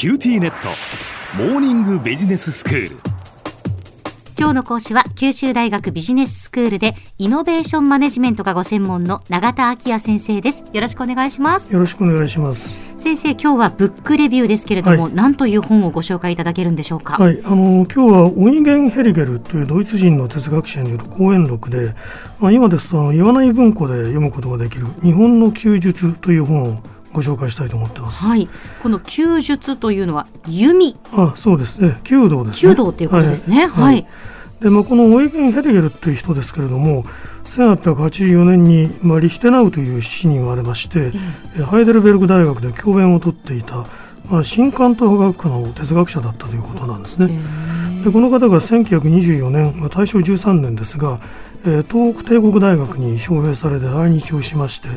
キューティーネット。モーニングビジネススクール。今日の講師は九州大学ビジネススクールでイノベーションマネジメントがご専門の永田昭也先生です。よろしくお願いします。よろしくお願いします。先生今日はブックレビューですけれども、はい、何という本をご紹介いただけるんでしょうか？はい。あの今日はオイゲン・ヘリゲルというドイツ人の哲学者による講演録で、まあ、今ですとあの言わない文庫で読むことができる日本の弓術という本をご紹介したいと思ってます。はい、この弓術というのは弓。あ、そうですね。弓道ですね。弓道っていうことですね。はい。はい、で、まあこのオイゲン・ヘリゲルという人ですけれども、1884年に、まあ、リヒテナウという市に生まれまして、えハイデルベルグ大学で教鞭をとっていた、まあ、新関東科学の哲学者だったということなんですね。でこの方が1924年、まあ、大正13年ですが、えー、東北帝国大学に招聘されて来日をしまして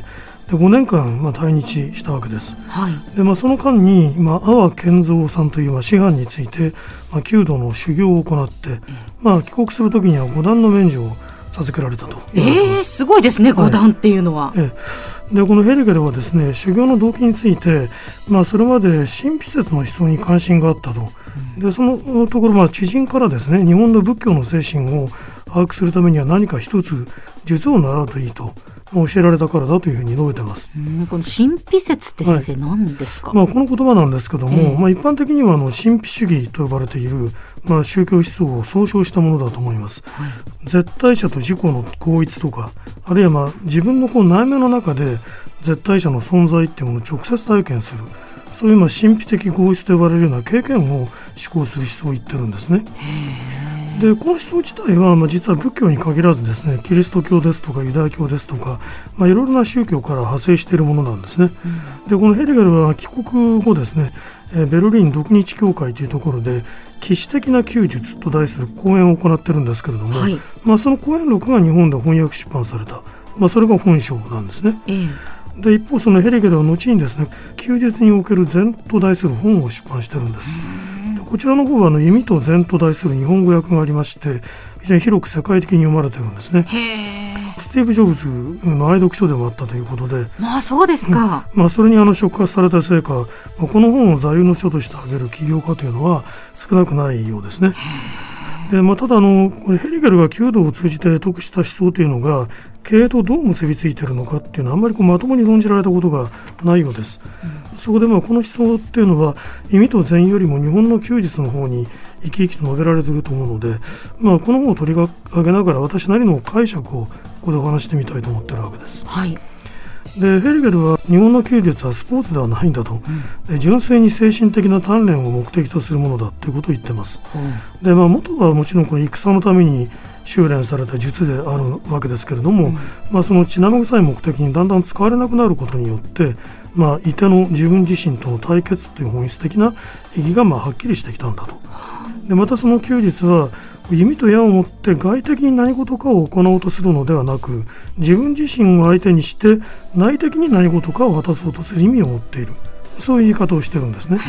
で5年間、まあ、退日したわけです。はい、でまあ、その間に、まあ、阿波健三さんという、まあ、師範について、まあ、弓道の修行を行って、まあ、帰国する時には五段の免除を授けられたとえー、すごいですね五段っていうのは。はい、えでこのヘリゲルはですね修行の動機について、まあ、それまで神秘説の思想に関心があったと。でそのところ、まあ、知人からですね日本の仏教の精神を把握するためには何か一つ術を習うといいと。教えられたからだというふうに述べてます。この神秘説って先生、何ですか、まあ、この言葉なんですけども、えー、まあ、一般的にはあの神秘主義と呼ばれている、まあ、宗教思想を総称したものだと思います。はい、絶対者と自己の合一とかあるいはまあ自分のこう内面の中で絶対者の存在っていうものを直接体験する。そういうまあ神秘的合一と呼ばれるような経験を思考する思想を言ってるんですね。でこの思想自体は、まあ、実は仏教に限らずですねキリスト教ですとかユダヤ教ですとか、まあ、いろいろな宗教から派生しているものなんですね。うん、でこのヘリゲルは帰国後ですねベルリン独日協会というところで騎士的な弓術と題する講演を行っているんですけれども、はい、まあ、その講演録が日本で翻訳出版された、まあ、それが本書なんですね。ええ、で一方そのヘリゲルは後にですね弓術における禅と題する本を出版してるんです。こちらの方はあの弓と禅と題する日本語訳がありまして非常に広く世界的に読まれてるんですね。スティーブ・ジョブズの愛読書でもあったということで。まあそうですか、うん、まあ、それにあの触発されたせいか、まあ、この本を座右の書として挙げる起業家というのは少なくないようですね。でまあ、ただあのこれヘリゲルが弓道を通じて得した思想というのが経営とどう結びついているのかっていうのはあんまりこうまともに論じられたことがないようです。うん、そこでまあこの思想っていうのは意味と善よりも日本の休日の方に生き生きと述べられていると思うので、まあ、この本を取り上げながら私なりの解釈をここでお話してみたいと思ってるわけです。はいでヘリゲルは日本の休日はスポーツではないんだと、うん、純粋に精神的な鍛錬を目的とするものだということを言ってます。うん、でまあ、元はもちろんこの戦のために修練された術であるわけですけれども、うん、まあ、その血生臭い目的にだんだん使われなくなることによって、まあ、いての自分自身との対決という本質的な意義がまあはっきりしてきたんだと。でまたその休日は弓と矢を持って外的に何事かを行おうとするのではなく自分自身を相手にして内的に何事かを果たそうとする意味を持っているそういう言い方をしてるんですね。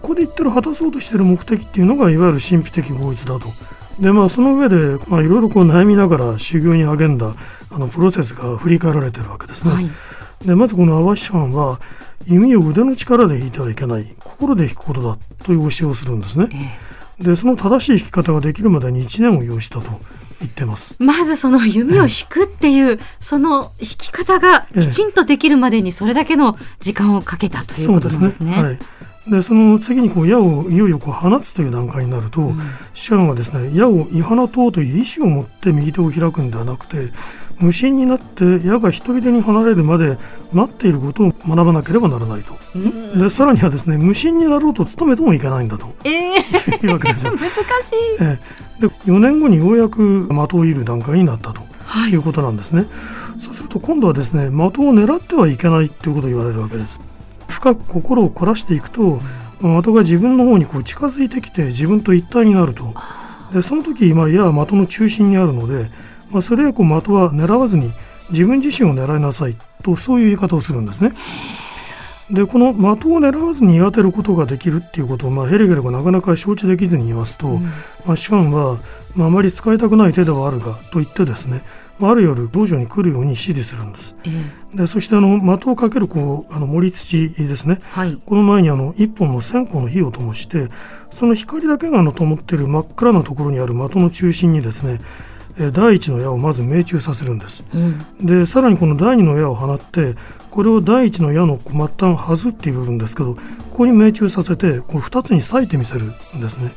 ここで言ってる果たそうとしている目的っていうのがいわゆる神秘的合一だと。でまあその上でまあいろいろこう悩みながら修行に励んだあのプロセスが振り返られてるわけですね。はい、でまずこの阿波師範は弓を腕の力で引いてはいけない心で引くことだという教えをするんですね。でその正しい引き方ができるまでに1年を要したと言ってますまずその弓を引くっていう、その引き方がきちんとできるまでにそれだけの時間をかけたということですね。そはいでその次にこう矢をいよいよこう放つという段階になると、うん、シャンはですね矢を射放とうという意思を持って右手を開くんではなくて無心になって矢が一人でに離れるまで待っていることを学ばなければならないと、でさらにはですね無心になろうと努めてもいけないんだと、えー、いうわけですよ。難しい、えー、で4年後にようやく的を射る段階になったと、はい、いうことなんですね。そうすると今度はですね的を狙ってはいけないということを言われるわけです。深く心を凝らしていくと、的が自分の方にこう近づいてきて自分と一体になると。でその時、まあ、矢は的の中心にあるのでまあ、それ以降的は狙わずに自分自身を狙いなさいとそういう言い方をするんですね。でこの的を狙わずに当てることができるっていうことを、まあ、ヘリゲルがなかなか承知できずに言いますと、うん、まあ、シュアンは、まあ、あまり使いたくない手ではあるがと言ってですねある夜道場に来るように指示するんです。ええでそしてあの的をかけるこうあの盛り土ですねはい。この前にあの一本の線香の火を灯してその光だけがあの灯っている真っ暗なところにある的の中心にですねえー第一の矢をまず命中させるんです。うん。でさらにこの第二の矢を放ってこれを第一の矢の末端外っていう部分ですけどここに命中させてこの2つに裂いてみせるんですね。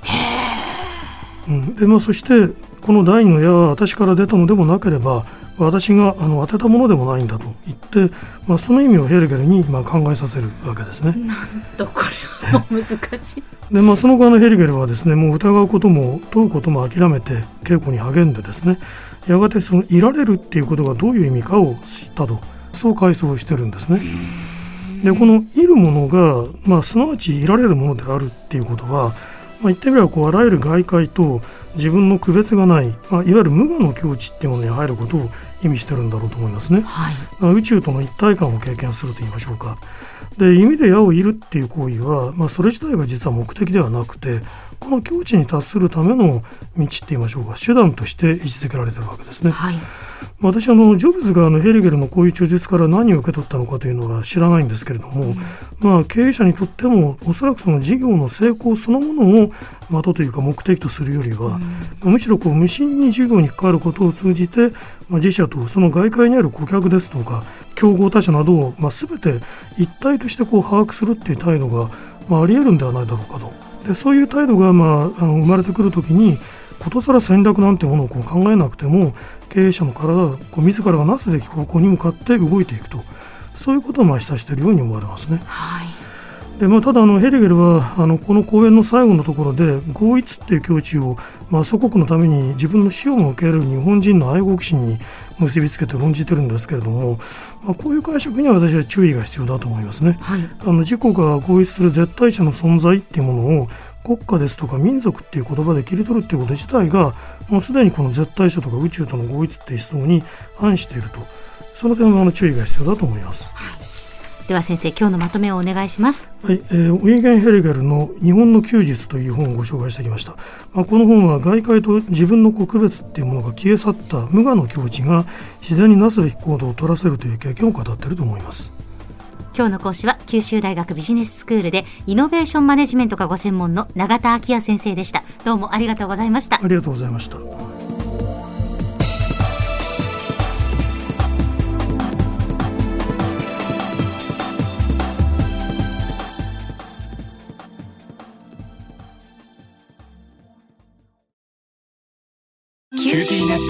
うん、でまあそしてこの第二の矢は私から出たのでもなければ私があの当てたものでもないんだと言って、まあ、その意味をヘルゲルにまあ考えさせるわけですね。とこれは難しい。でまあ、その後あのヘルゲルはですねもう疑うことも問うことも諦めて稽古に励んでですねやがてそのいられるっていうことがどういう意味かを知ったとそう回想してるんですね。でこのいるものが、まあ、すなわちいられるものであるっていうことは、まあ、言ってみればこうあらゆる外界と自分の区別がない、まあ、いわゆる無我の境地っていうものに入ることを意味してるんだろうと思いますね。はい。まあ宇宙との一体感を経験すると言いましょうか。で弓で矢を射るっていう行為は、まあ、それ自体が実は目的ではなくてこの境地に達するための道って言いましょうか手段として位置づけられてるわけですね。はい。私あのジョブズがあのヘリゲルのこういう著述から何を受け取ったのかというのは知らないんですけれども、まあ、経営者にとってもおそらくその事業の成功そのものを的というか目的とするよりは、むしろこう無心に事業に関わることを通じて、まあ、自社とその外界にある顧客ですとか競合他社などを、まあ、全て一体としてこう把握するっていう態度が、まあ、あり得るんではないだろうかと。でそういう態度が、まあ、あの生まれてくるときにことさら戦略なんてものをこう考えなくても経営者の体がこう自らがなすべき方向に向かって動いていくとそういうことをまあ示唆しているように思われますね。はい。でまあ、ただあのヘリゲルはあのこの講演の最後のところで合一っていう境地を、まあ、祖国のために自分の死をも受ける日本人の愛国心に結びつけて論じてるんですけれども、まあ、こういう解釈には私は注意が必要だと思いますね。はい。あの自己が合一する絶対者の存在っていうものを国家ですとか民族っていう言葉で切り取るっていうこと自体がもうすでにこの絶対者とか宇宙との合一っていう思想に反しているとその点はあの注意が必要だと思います。では先生、今日のまとめをお願いします。はい、えー、ウィーゲンヘリゲルの「日本の休日」という本をご紹介してきました、まあ、この本は外界と自分の区別っていうものが消え去った無我の境地が自然になすべき行動を取らせるという経験を語っていると思います今日の講師は九州大学ビジネススクールでイノベーションマネジメントがご専門の永田昭也先生でした。どうもありがとうございました。ありがとうございました